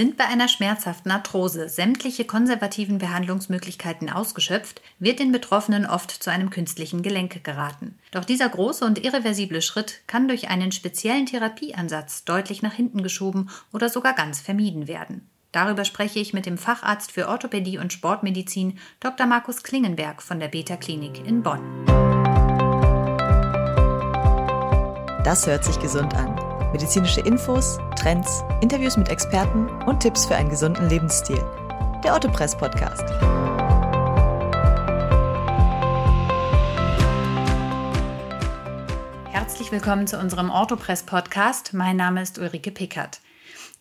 Sind bei einer schmerzhaften Arthrose sämtliche konservativen Behandlungsmöglichkeiten ausgeschöpft, wird den Betroffenen oft zu einem künstlichen Gelenk geraten. Doch dieser große und irreversible Schritt kann durch einen speziellen Therapieansatz deutlich nach hinten geschoben oder sogar ganz vermieden werden. Darüber spreche ich mit dem Facharzt für Orthopädie und Sportmedizin Dr. Markus Klingenberg von der Beta Klinik in Bonn. Das hört sich gesund an. Medizinische Infos, Trends, Interviews mit Experten und Tipps für einen gesunden Lebensstil. Der Ottopress Podcast. Herzlich willkommen zu unserem Orthopress Podcast. Mein Name ist Ulrike Pickert.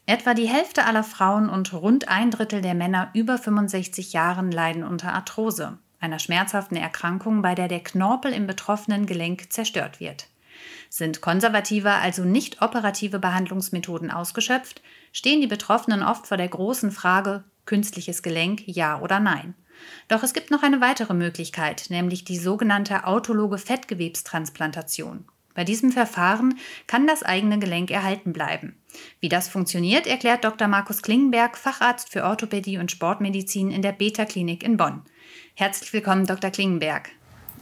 Etwa die Hälfte aller Frauen und rund ein Drittel der Männer über 65 Jahren leiden unter Arthrose, einer schmerzhaften Erkrankung, bei der der Knorpel im betroffenen Gelenk zerstört wird. Sind konservative, also nicht operative Behandlungsmethoden ausgeschöpft, stehen die Betroffenen oft vor der großen Frage künstliches Gelenk ja oder nein. Doch es gibt noch eine weitere Möglichkeit, nämlich die sogenannte autologe Fettgewebstransplantation. Bei diesem Verfahren kann das eigene Gelenk erhalten bleiben. Wie das funktioniert, erklärt Dr. Markus Klingenberg, Facharzt für Orthopädie und Sportmedizin in der Beta Klinik in Bonn. Herzlich willkommen, Dr. Klingenberg.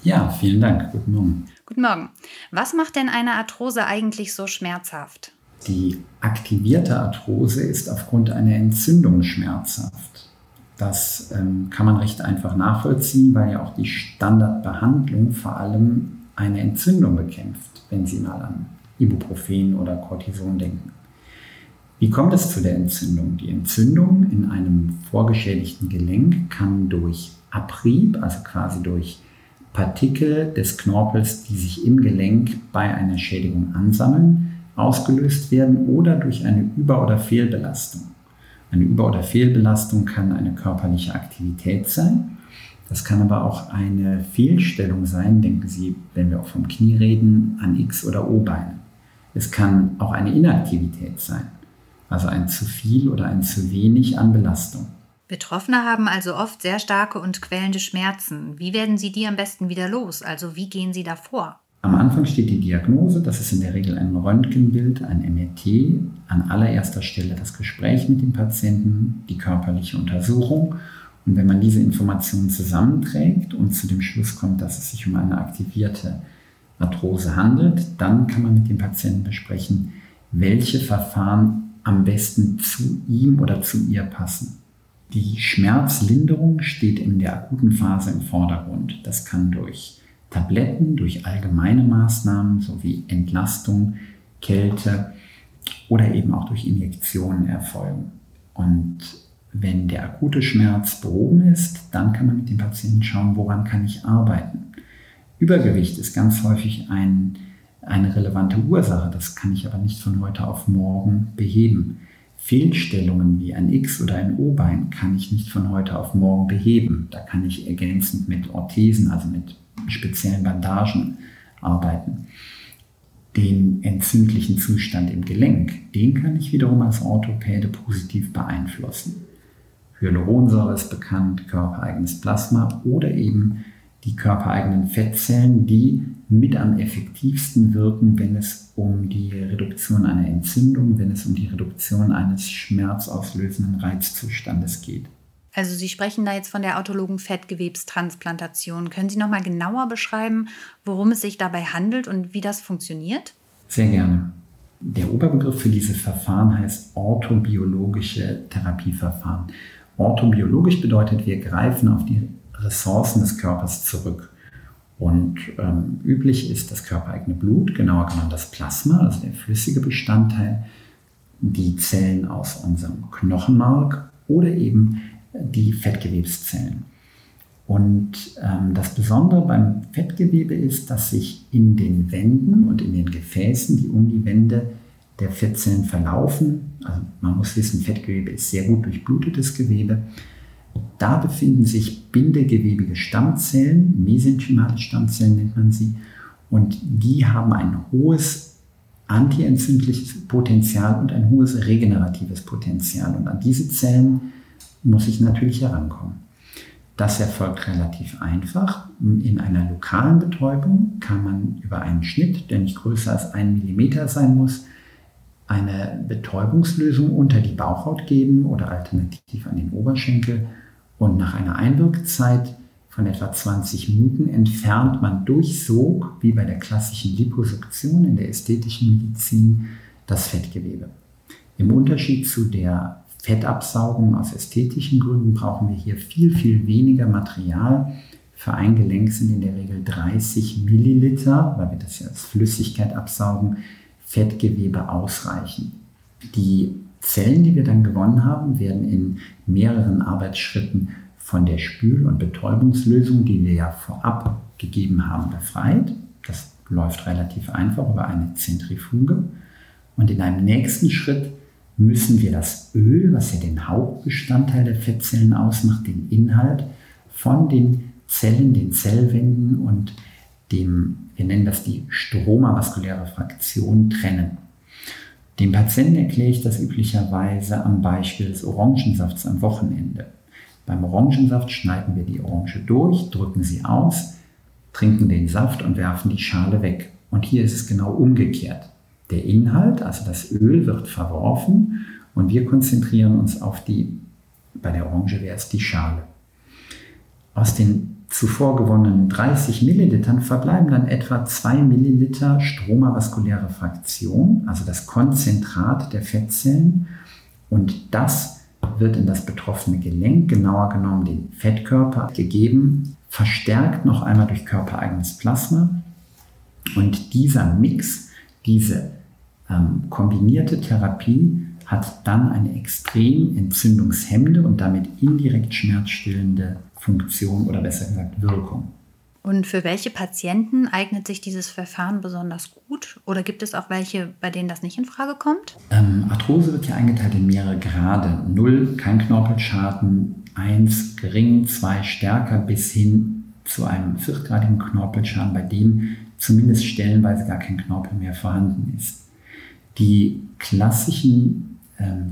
Ja, vielen Dank. Guten Morgen. Guten Morgen. Was macht denn eine Arthrose eigentlich so schmerzhaft? Die aktivierte Arthrose ist aufgrund einer Entzündung schmerzhaft. Das ähm, kann man recht einfach nachvollziehen, weil ja auch die Standardbehandlung vor allem eine Entzündung bekämpft, wenn Sie mal an Ibuprofen oder Cortison denken. Wie kommt es zu der Entzündung? Die Entzündung in einem vorgeschädigten Gelenk kann durch Abrieb, also quasi durch Partikel des Knorpels, die sich im Gelenk bei einer Schädigung ansammeln, ausgelöst werden oder durch eine Über- oder Fehlbelastung. Eine Über- oder Fehlbelastung kann eine körperliche Aktivität sein. Das kann aber auch eine Fehlstellung sein. Denken Sie, wenn wir auch vom Knie reden, an X- oder O-Beine. Es kann auch eine Inaktivität sein, also ein zu viel oder ein zu wenig an Belastung. Betroffene haben also oft sehr starke und quälende Schmerzen. Wie werden Sie die am besten wieder los? Also wie gehen Sie da vor? Am Anfang steht die Diagnose, das ist in der Regel ein Röntgenbild, ein MRT, an allererster Stelle das Gespräch mit dem Patienten, die körperliche Untersuchung. Und wenn man diese Informationen zusammenträgt und zu dem Schluss kommt, dass es sich um eine aktivierte Arthrose handelt, dann kann man mit dem Patienten besprechen, welche Verfahren am besten zu ihm oder zu ihr passen. Die Schmerzlinderung steht in der akuten Phase im Vordergrund. Das kann durch Tabletten, durch allgemeine Maßnahmen sowie Entlastung, Kälte oder eben auch durch Injektionen erfolgen. Und wenn der akute Schmerz behoben ist, dann kann man mit dem Patienten schauen, woran kann ich arbeiten. Übergewicht ist ganz häufig ein, eine relevante Ursache, das kann ich aber nicht von heute auf morgen beheben. Fehlstellungen wie ein X- oder ein O-Bein kann ich nicht von heute auf morgen beheben. Da kann ich ergänzend mit Orthesen, also mit speziellen Bandagen arbeiten. Den entzündlichen Zustand im Gelenk, den kann ich wiederum als Orthopäde positiv beeinflussen. Hyaluronsäure ist bekannt, körpereigenes Plasma oder eben die körpereigenen Fettzellen, die mit am effektivsten wirken, wenn es um die Reduktion einer Entzündung, wenn es um die Reduktion eines schmerzauslösenden Reizzustandes geht. Also Sie sprechen da jetzt von der autologen Fettgewebstransplantation. Können Sie noch mal genauer beschreiben, worum es sich dabei handelt und wie das funktioniert? Sehr gerne. Der Oberbegriff für diese Verfahren heißt orthobiologische Therapieverfahren. Orthobiologisch bedeutet, wir greifen auf die Ressourcen des Körpers zurück. Und ähm, üblich ist das körpereigene Blut, genauer genannt das Plasma, also der flüssige Bestandteil, die Zellen aus unserem Knochenmark oder eben die Fettgewebszellen. Und ähm, das Besondere beim Fettgewebe ist, dass sich in den Wänden und in den Gefäßen, die um die Wände der Fettzellen verlaufen, also man muss wissen, Fettgewebe ist sehr gut durchblutetes Gewebe, da befinden sich bindegewebige Stammzellen, mesenchymale Stammzellen nennt man sie, und die haben ein hohes antientzündliches Potenzial und ein hohes regeneratives Potenzial. Und an diese Zellen muss ich natürlich herankommen. Das erfolgt relativ einfach. In einer lokalen Betäubung kann man über einen Schnitt, der nicht größer als ein Millimeter sein muss, eine Betäubungslösung unter die Bauchhaut geben oder alternativ an den Oberschenkel. Und nach einer Einwirkzeit von etwa 20 Minuten entfernt man durch Sog, wie bei der klassischen Liposuktion in der ästhetischen Medizin, das Fettgewebe. Im Unterschied zu der Fettabsaugung aus ästhetischen Gründen brauchen wir hier viel, viel weniger Material. Für ein Gelenk sind in der Regel 30 Milliliter, weil wir das ja als Flüssigkeit absaugen, Fettgewebe ausreichen. Die Zellen, die wir dann gewonnen haben, werden in mehreren Arbeitsschritten von der Spül- und Betäubungslösung, die wir ja vorab gegeben haben, befreit. Das läuft relativ einfach über eine Zentrifuge. Und in einem nächsten Schritt müssen wir das Öl, was ja den Hauptbestandteil der Fettzellen ausmacht, den Inhalt von den Zellen, den Zellwänden und dem, wir nennen das die stromavaskuläre Fraktion, trennen. Dem Patienten erkläre ich das üblicherweise am Beispiel des Orangensafts am Wochenende. Beim Orangensaft schneiden wir die Orange durch, drücken sie aus, trinken den Saft und werfen die Schale weg. Und hier ist es genau umgekehrt. Der Inhalt, also das Öl, wird verworfen und wir konzentrieren uns auf die, bei der Orange wäre es die Schale. Aus den zuvor gewonnenen 30 Millilitern verbleiben dann etwa 2 Milliliter stromavaskuläre Fraktion, also das Konzentrat der Fettzellen. Und das wird in das betroffene Gelenk, genauer genommen den Fettkörper, gegeben, verstärkt noch einmal durch körpereigenes Plasma. Und dieser Mix, diese ähm, kombinierte Therapie hat dann eine extrem entzündungshemmende und damit indirekt schmerzstillende Funktion oder besser gesagt Wirkung. Und für welche Patienten eignet sich dieses Verfahren besonders gut? Oder gibt es auch welche, bei denen das nicht in Frage kommt? Ähm, Arthrose wird ja eingeteilt in mehrere Grade. Null, kein Knorpelschaden, eins, gering, zwei, stärker, bis hin zu einem viertgradigen Knorpelschaden, bei dem zumindest stellenweise gar kein Knorpel mehr vorhanden ist. Die klassischen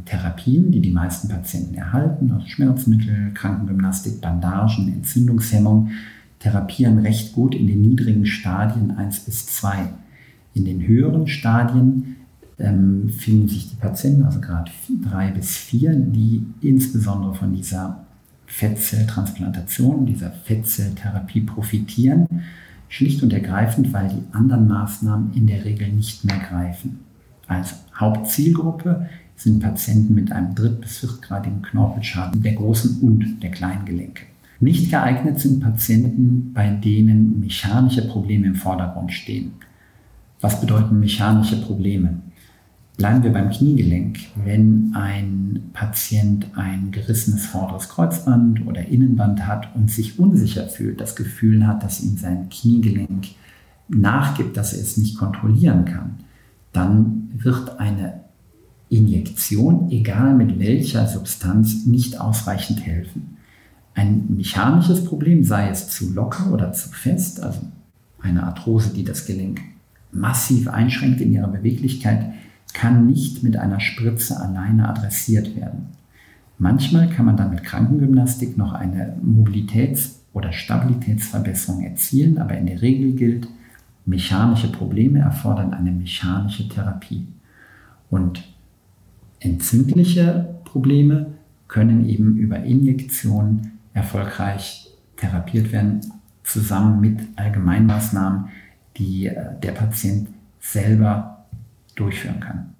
Therapien, die die meisten Patienten erhalten, also Schmerzmittel, Krankengymnastik, Bandagen, Entzündungshemmung, therapieren recht gut in den niedrigen Stadien 1 bis 2. In den höheren Stadien ähm, finden sich die Patienten, also gerade 3 bis 4, die insbesondere von dieser Fettzelltransplantation, dieser Fettzelltherapie profitieren, schlicht und ergreifend, weil die anderen Maßnahmen in der Regel nicht mehr greifen. Als Hauptzielgruppe sind Patienten mit einem dritt- bis viertgradigen Knorpelschaden der großen und der kleinen Gelenke. Nicht geeignet sind Patienten, bei denen mechanische Probleme im Vordergrund stehen. Was bedeuten mechanische Probleme? Bleiben wir beim Kniegelenk. Wenn ein Patient ein gerissenes vorderes Kreuzband oder Innenband hat und sich unsicher fühlt, das Gefühl hat, dass ihm sein Kniegelenk nachgibt, dass er es nicht kontrollieren kann, dann wird eine Injektion, egal mit welcher Substanz, nicht ausreichend helfen. Ein mechanisches Problem, sei es zu locker oder zu fest, also eine Arthrose, die das Gelenk massiv einschränkt in ihrer Beweglichkeit, kann nicht mit einer Spritze alleine adressiert werden. Manchmal kann man dann mit Krankengymnastik noch eine Mobilitäts- oder Stabilitätsverbesserung erzielen, aber in der Regel gilt, Mechanische Probleme erfordern eine mechanische Therapie. Und entzündliche Probleme können eben über Injektion erfolgreich therapiert werden, zusammen mit Allgemeinmaßnahmen, die äh, der Patient selber durchführen kann.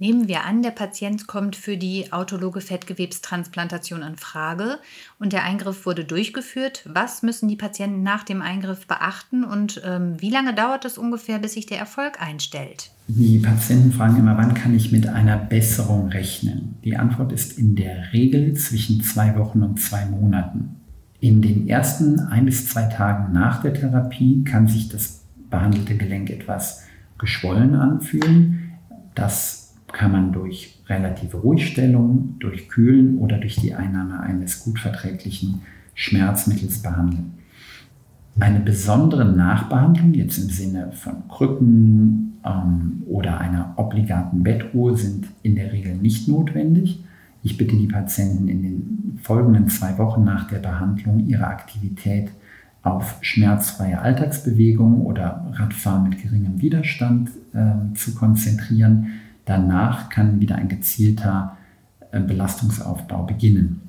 Nehmen wir an, der Patient kommt für die autologe Fettgewebstransplantation in Frage und der Eingriff wurde durchgeführt. Was müssen die Patienten nach dem Eingriff beachten und ähm, wie lange dauert es ungefähr, bis sich der Erfolg einstellt? Die Patienten fragen immer, wann kann ich mit einer Besserung rechnen? Die Antwort ist in der Regel zwischen zwei Wochen und zwei Monaten. In den ersten ein bis zwei Tagen nach der Therapie kann sich das behandelte Gelenk etwas geschwollen anfühlen. Das kann man durch relative Ruhigstellung, durch Kühlen oder durch die Einnahme eines gut verträglichen Schmerzmittels behandeln. Eine besondere Nachbehandlung, jetzt im Sinne von Krücken ähm, oder einer obligaten Bettruhe, sind in der Regel nicht notwendig. Ich bitte die Patienten in den folgenden zwei Wochen nach der Behandlung ihre Aktivität auf schmerzfreie Alltagsbewegung oder Radfahren mit geringem Widerstand äh, zu konzentrieren danach kann wieder ein gezielter äh, Belastungsaufbau beginnen.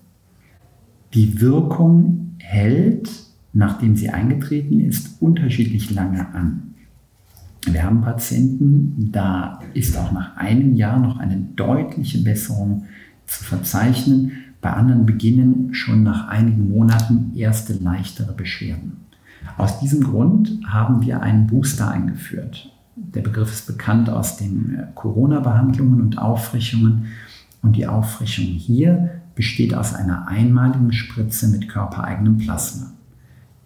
Die Wirkung hält, nachdem sie eingetreten ist, unterschiedlich lange an. Wir haben Patienten, da ist auch nach einem Jahr noch eine deutliche Besserung zu verzeichnen. Bei anderen beginnen schon nach einigen Monaten erste leichtere Beschwerden. Aus diesem Grund haben wir einen Booster eingeführt. Der Begriff ist bekannt aus den äh, Corona-Behandlungen und Auffrischungen. Und die Auffrischung hier besteht aus einer einmaligen Spritze mit körpereigenem Plasma.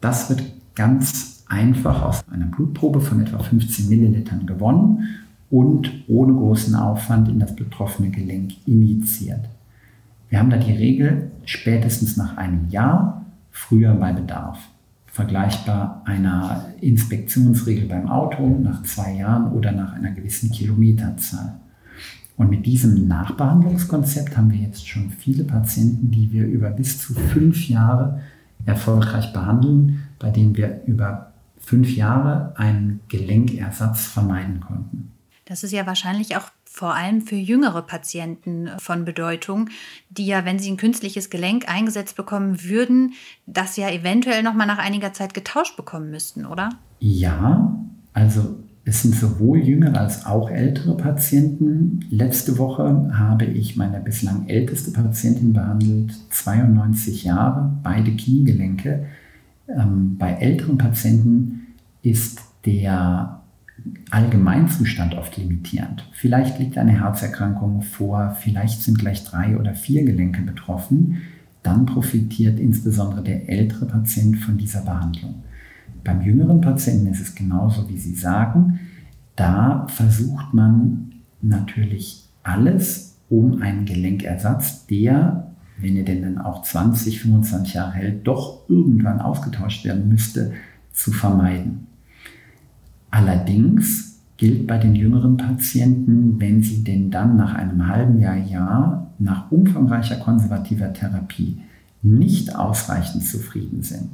Das wird ganz einfach aus einer Blutprobe von etwa 15 Millilitern gewonnen und ohne großen Aufwand in das betroffene Gelenk injiziert. Wir haben da die Regel spätestens nach einem Jahr, früher bei Bedarf. Vergleichbar einer Inspektionsregel beim Auto nach zwei Jahren oder nach einer gewissen Kilometerzahl. Und mit diesem Nachbehandlungskonzept haben wir jetzt schon viele Patienten, die wir über bis zu fünf Jahre erfolgreich behandeln, bei denen wir über fünf Jahre einen Gelenkersatz vermeiden konnten. Das ist ja wahrscheinlich auch vor allem für jüngere Patienten von Bedeutung, die ja, wenn sie ein künstliches Gelenk eingesetzt bekommen würden, das ja eventuell noch mal nach einiger Zeit getauscht bekommen müssten, oder? Ja, also es sind sowohl jüngere als auch ältere Patienten. Letzte Woche habe ich meine bislang älteste Patientin behandelt, 92 Jahre, beide Kniegelenke. Ähm, bei älteren Patienten ist der Allgemeinzustand oft limitierend. Vielleicht liegt eine Herzerkrankung vor, vielleicht sind gleich drei oder vier Gelenke betroffen. Dann profitiert insbesondere der ältere Patient von dieser Behandlung. Beim jüngeren Patienten ist es genauso, wie Sie sagen. Da versucht man natürlich alles, um einen Gelenkersatz, der, wenn er denn dann auch 20, 25 Jahre hält, doch irgendwann ausgetauscht werden müsste, zu vermeiden. Allerdings gilt bei den jüngeren Patienten, wenn sie denn dann nach einem halben Jahr, Jahr nach umfangreicher konservativer Therapie nicht ausreichend zufrieden sind,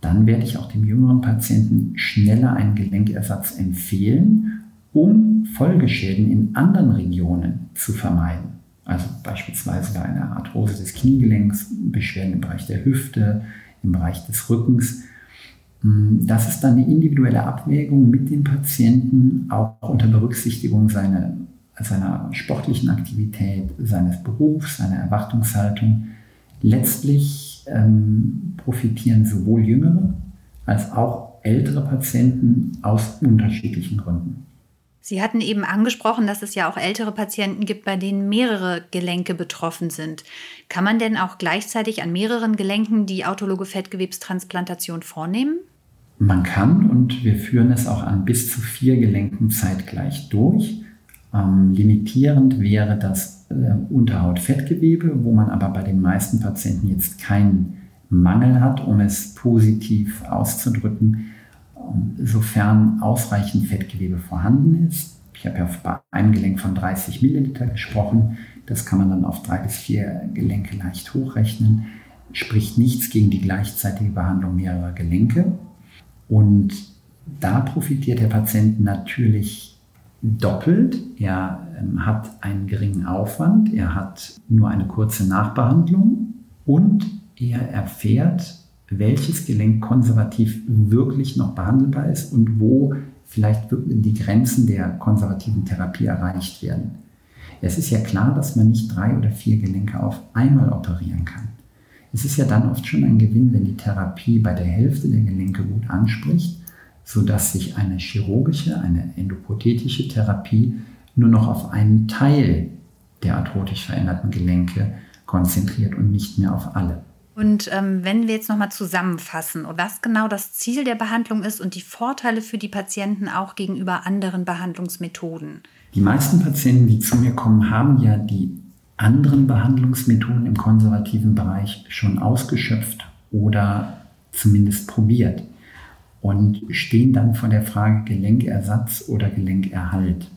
dann werde ich auch dem jüngeren Patienten schneller einen Gelenkersatz empfehlen, um Folgeschäden in anderen Regionen zu vermeiden. Also beispielsweise bei einer Arthrose des Kniegelenks, Beschwerden im Bereich der Hüfte, im Bereich des Rückens. Das ist dann eine individuelle Abwägung mit dem Patienten, auch unter Berücksichtigung seiner, seiner sportlichen Aktivität, seines Berufs, seiner Erwartungshaltung. Letztlich ähm, profitieren sowohl jüngere als auch ältere Patienten aus unterschiedlichen Gründen. Sie hatten eben angesprochen, dass es ja auch ältere Patienten gibt, bei denen mehrere Gelenke betroffen sind. Kann man denn auch gleichzeitig an mehreren Gelenken die autologe Fettgewebstransplantation vornehmen? Man kann und wir führen es auch an bis zu vier Gelenken zeitgleich durch. Ähm, limitierend wäre das äh, Unterhautfettgewebe, wo man aber bei den meisten Patienten jetzt keinen Mangel hat, um es positiv auszudrücken, ähm, sofern ausreichend Fettgewebe vorhanden ist. Ich habe ja bei einem Gelenk von 30 Milliliter gesprochen. Das kann man dann auf drei bis vier Gelenke leicht hochrechnen. Spricht nichts gegen die gleichzeitige Behandlung mehrerer Gelenke. Und da profitiert der Patient natürlich doppelt. Er ähm, hat einen geringen Aufwand, er hat nur eine kurze Nachbehandlung und er erfährt, welches Gelenk konservativ wirklich noch behandelbar ist und wo vielleicht die Grenzen der konservativen Therapie erreicht werden. Es ist ja klar, dass man nicht drei oder vier Gelenke auf einmal operieren kann. Es ist ja dann oft schon ein Gewinn, wenn die Therapie bei der Hälfte der Gelenke gut anspricht sodass sich eine chirurgische, eine endoprothetische Therapie nur noch auf einen Teil der arthrotisch veränderten Gelenke konzentriert und nicht mehr auf alle. Und ähm, wenn wir jetzt nochmal zusammenfassen, was genau das Ziel der Behandlung ist und die Vorteile für die Patienten auch gegenüber anderen Behandlungsmethoden. Die meisten Patienten, die zu mir kommen, haben ja die anderen Behandlungsmethoden im konservativen Bereich schon ausgeschöpft oder zumindest probiert und stehen dann vor der Frage Gelenkersatz oder Gelenkerhalt.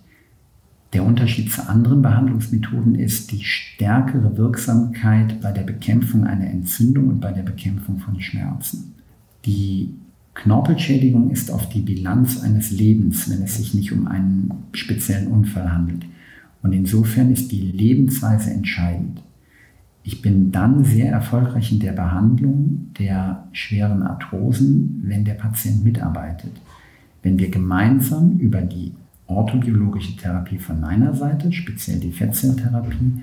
Der Unterschied zu anderen Behandlungsmethoden ist die stärkere Wirksamkeit bei der Bekämpfung einer Entzündung und bei der Bekämpfung von Schmerzen. Die Knorpelschädigung ist auf die Bilanz eines Lebens, wenn es sich nicht um einen speziellen Unfall handelt. Und insofern ist die Lebensweise entscheidend. Ich bin dann sehr erfolgreich in der Behandlung der schweren Arthrosen, wenn der Patient mitarbeitet. Wenn wir gemeinsam über die orthobiologische Therapie von meiner Seite, speziell die Fettzelltherapie,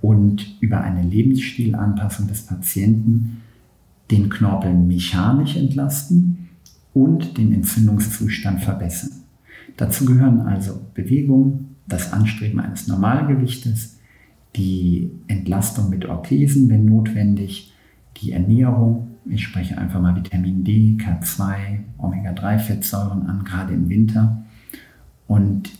und über eine Lebensstilanpassung des Patienten den Knorpel mechanisch entlasten und den Entzündungszustand verbessern. Dazu gehören also Bewegung, das Anstreben eines Normalgewichtes, die Entlastung mit Orthesen, wenn notwendig, die Ernährung, ich spreche einfach mal Vitamin D, K2, Omega-3-Fettsäuren an, gerade im Winter. Und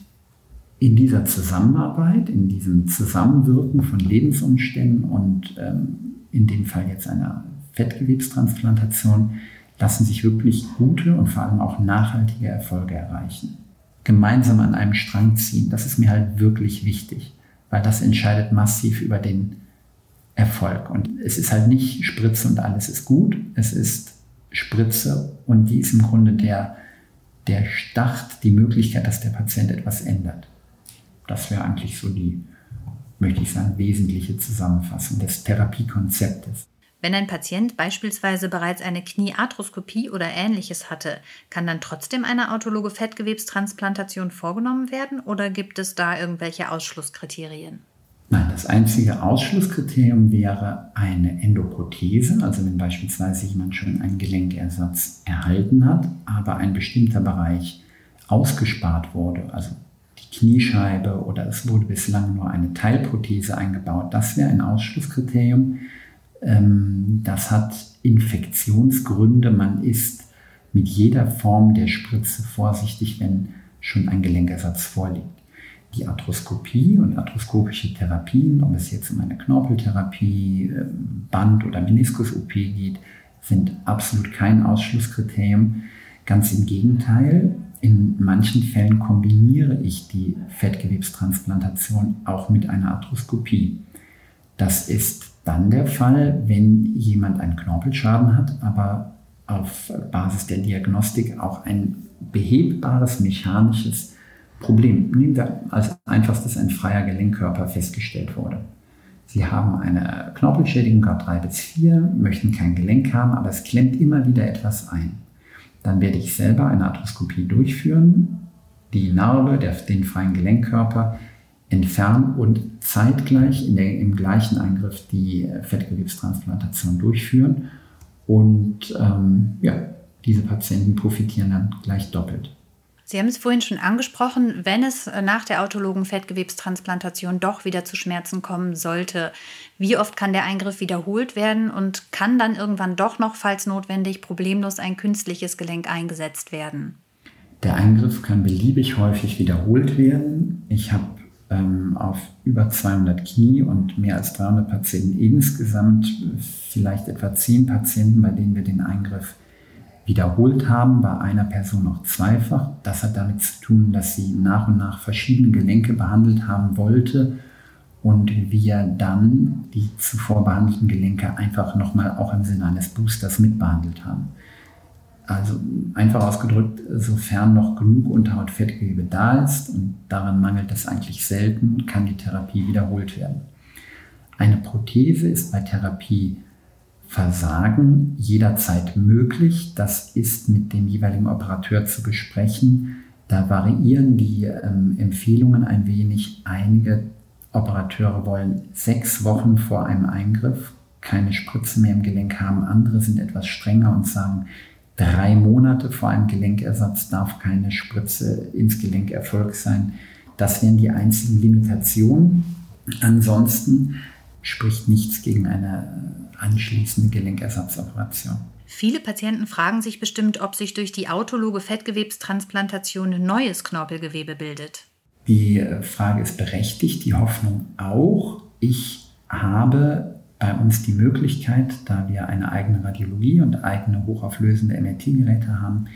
in dieser Zusammenarbeit, in diesem Zusammenwirken von Lebensumständen und ähm, in dem Fall jetzt einer Fettgewebstransplantation, lassen sich wirklich gute und vor allem auch nachhaltige Erfolge erreichen. Gemeinsam an einem Strang ziehen, das ist mir halt wirklich wichtig weil das entscheidet massiv über den Erfolg. Und es ist halt nicht Spritze und alles ist gut, es ist Spritze und die ist im Grunde der, der Start, die Möglichkeit, dass der Patient etwas ändert. Das wäre eigentlich so die, möchte ich sagen, wesentliche Zusammenfassung des Therapiekonzeptes. Wenn ein Patient beispielsweise bereits eine Kniearthroskopie oder ähnliches hatte, kann dann trotzdem eine autologe Fettgewebstransplantation vorgenommen werden oder gibt es da irgendwelche Ausschlusskriterien? Nein, das einzige Ausschlusskriterium wäre eine Endoprothese, also wenn beispielsweise jemand schon einen Gelenkersatz erhalten hat, aber ein bestimmter Bereich ausgespart wurde, also die Kniescheibe oder es wurde bislang nur eine Teilprothese eingebaut, das wäre ein Ausschlusskriterium. Ähm, das hat Infektionsgründe. Man ist mit jeder Form der Spritze vorsichtig, wenn schon ein Gelenkersatz vorliegt. Die Arthroskopie und arthroskopische Therapien, ob es jetzt um eine Knorpeltherapie, ähm, Band- oder Meniskus-OP geht, sind absolut kein Ausschlusskriterium. Ganz im Gegenteil, in manchen Fällen kombiniere ich die Fettgewebstransplantation auch mit einer Arthroskopie. Das ist dann der Fall, wenn jemand einen Knorpelschaden hat, aber auf Basis der Diagnostik auch ein behebbares mechanisches Problem, nehmen wir als einfachstes ein freier Gelenkkörper festgestellt wurde. Sie haben eine Knorpelschädigung Grad 3 bis 4, möchten kein Gelenk haben, aber es klemmt immer wieder etwas ein. Dann werde ich selber eine Arthroskopie durchführen, die Narbe, der, den freien Gelenkkörper entfernen und zeitgleich in der, im gleichen Eingriff die Fettgewebstransplantation durchführen. Und ähm, ja, diese Patienten profitieren dann gleich doppelt. Sie haben es vorhin schon angesprochen, wenn es nach der autologen Fettgewebstransplantation doch wieder zu Schmerzen kommen sollte, wie oft kann der Eingriff wiederholt werden und kann dann irgendwann doch noch, falls notwendig, problemlos ein künstliches Gelenk eingesetzt werden? Der Eingriff kann beliebig häufig wiederholt werden. Ich habe ähm, auf über 200 Knie und mehr als 300 Patienten insgesamt, vielleicht etwa 10 Patienten, bei denen wir den Eingriff wiederholt haben, bei einer Person noch zweifach. Das hat damit zu tun, dass sie nach und nach verschiedene Gelenke behandelt haben wollte und wir dann die zuvor behandelten Gelenke einfach nochmal auch im Sinne eines Boosters mitbehandelt haben. Also einfach ausgedrückt, sofern noch genug Unterhautfettgewebe da ist und daran mangelt es eigentlich selten, kann die Therapie wiederholt werden. Eine Prothese ist bei Therapie Versagen jederzeit möglich. Das ist mit dem jeweiligen Operateur zu besprechen. Da variieren die ähm, Empfehlungen ein wenig. Einige Operateure wollen sechs Wochen vor einem Eingriff keine Spritze mehr im Gelenk haben. Andere sind etwas strenger und sagen, drei Monate vor einem Gelenkersatz darf keine Spritze ins Gelenk erfolgt sein. Das wären die einzigen Limitationen. Ansonsten spricht nichts gegen eine anschließende Gelenkersatzoperation. Viele Patienten fragen sich bestimmt, ob sich durch die autologe Fettgewebstransplantation neues Knorpelgewebe bildet. Die Frage ist berechtigt, die Hoffnung auch. Ich habe bei uns die Möglichkeit, da wir eine eigene Radiologie und eigene hochauflösende MRT-Geräte haben,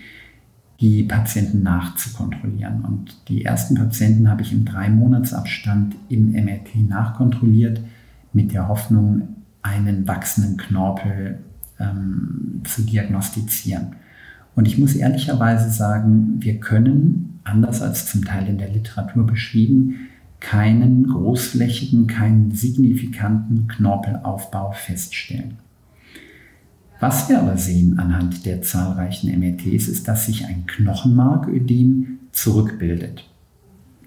die Patienten nachzukontrollieren. Und die ersten Patienten habe ich im Drei-Monats-Abstand im MRT nachkontrolliert, mit der Hoffnung, einen wachsenden Knorpel ähm, zu diagnostizieren. Und ich muss ehrlicherweise sagen, wir können, anders als zum Teil in der Literatur beschrieben, keinen großflächigen, keinen signifikanten Knorpelaufbau feststellen. Was wir aber sehen anhand der zahlreichen MRTs ist, dass sich ein Knochenmarködem zurückbildet.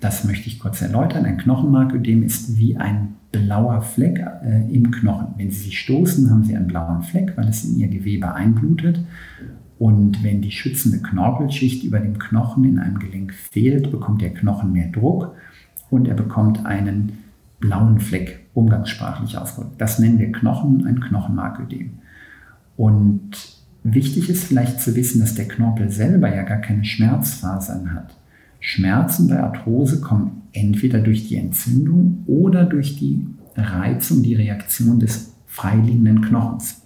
Das möchte ich kurz erläutern. Ein Knochenmarködem ist wie ein blauer Fleck äh, im Knochen. Wenn Sie sich stoßen, haben Sie einen blauen Fleck, weil es in Ihr Gewebe einblutet. Und wenn die schützende Knorpelschicht über dem Knochen in einem Gelenk fehlt, bekommt der Knochen mehr Druck und er bekommt einen blauen Fleck, umgangssprachlich ausgedrückt. Das nennen wir Knochen, ein Knochenmarködem. Und wichtig ist vielleicht zu wissen, dass der Knorpel selber ja gar keine Schmerzfasern hat. Schmerzen bei Arthrose kommen entweder durch die Entzündung oder durch die Reizung, die Reaktion des freiliegenden Knochens.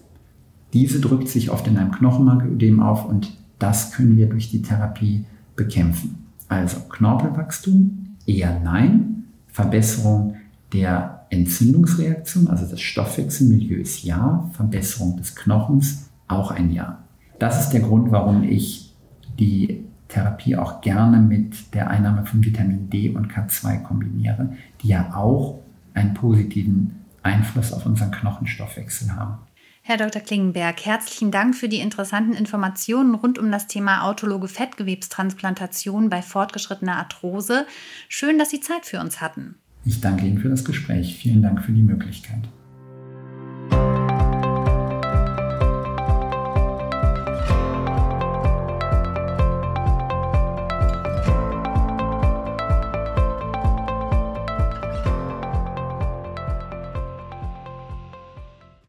Diese drückt sich oft in einem Knochenmarködem auf und das können wir durch die Therapie bekämpfen. Also Knorpelwachstum eher nein, Verbesserung der Entzündungsreaktion, also des Stoffwechselmilieus ja, Verbesserung des Knochens auch ein ja. Das ist der Grund, warum ich die Therapie auch gerne mit der Einnahme von Vitamin D und K2 kombiniere, die ja auch einen positiven Einfluss auf unseren Knochenstoffwechsel haben. Herr Dr. Klingenberg, herzlichen Dank für die interessanten Informationen rund um das Thema autologe Fettgewebstransplantation bei fortgeschrittener Arthrose. Schön, dass Sie Zeit für uns hatten. Ich danke Ihnen für das Gespräch. Vielen Dank für die Möglichkeit.